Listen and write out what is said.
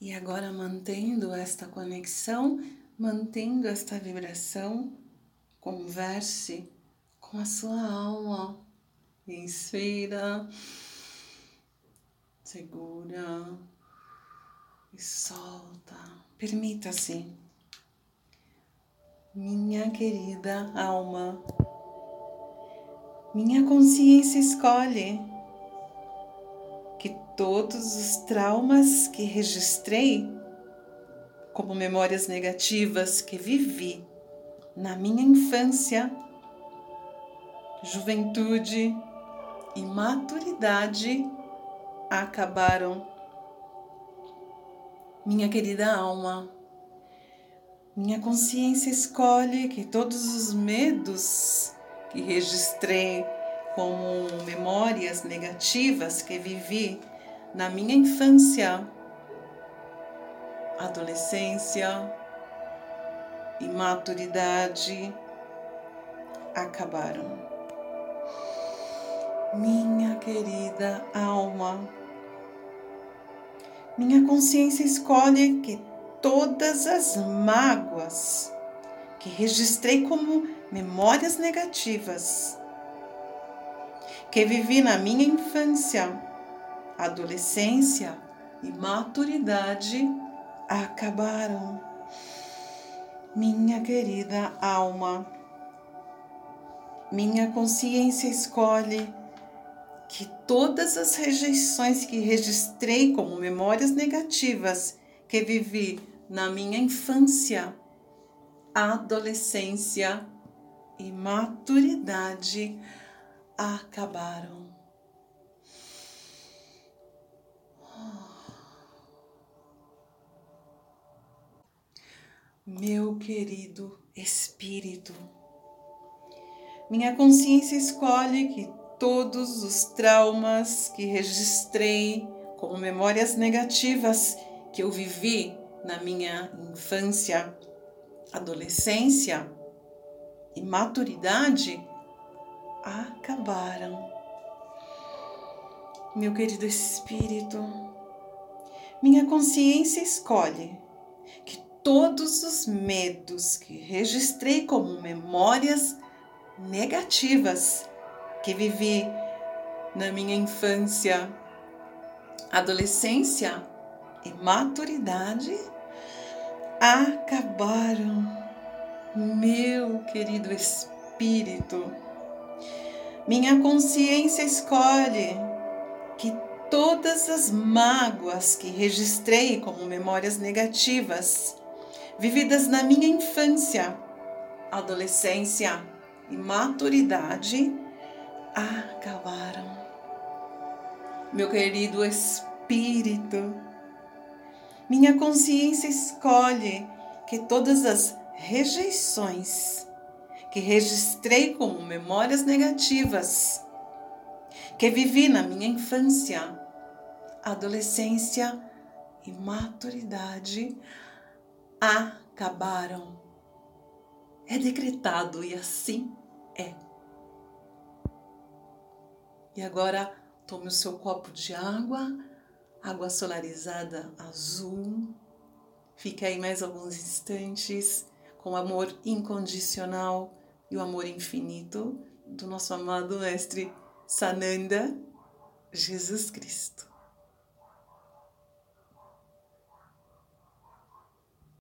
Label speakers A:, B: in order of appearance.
A: E agora, mantendo esta conexão, mantendo esta vibração, converse com a sua alma. Inspira, segura e solta. Permita-se, minha querida alma, minha consciência escolhe todos os traumas que registrei como memórias negativas que vivi na minha infância, juventude e maturidade acabaram. Minha querida alma, minha consciência escolhe que todos os medos que registrei como memórias negativas que vivi na minha infância, adolescência e maturidade acabaram. Minha querida alma, minha consciência escolhe que todas as mágoas que registrei como memórias negativas que vivi na minha infância, adolescência e maturidade acabaram. Minha querida alma, minha consciência escolhe que todas as rejeições que registrei como memórias negativas que vivi na minha infância, adolescência e maturidade acabaram. Meu querido Espírito, minha consciência escolhe que todos os traumas que registrei como memórias negativas que eu vivi na minha infância, adolescência e maturidade acabaram. Meu querido Espírito, minha consciência escolhe que todos os medos que registrei como memórias negativas que vivi na minha infância, adolescência e maturidade acabaram. Meu querido Espírito, minha consciência escolhe que todas as mágoas que registrei como memórias negativas, vividas na minha infância, adolescência e maturidade, acabaram. Meu querido Espírito, minha consciência escolhe que todas as rejeições que registrei como memórias negativas, que vivi na minha infância, adolescência e maturidade, acabaram. É decretado e assim é. E agora tome o seu copo de água, água solarizada azul. Fique aí mais alguns instantes com amor incondicional e o amor infinito do nosso amado Mestre Sananda Jesus Cristo.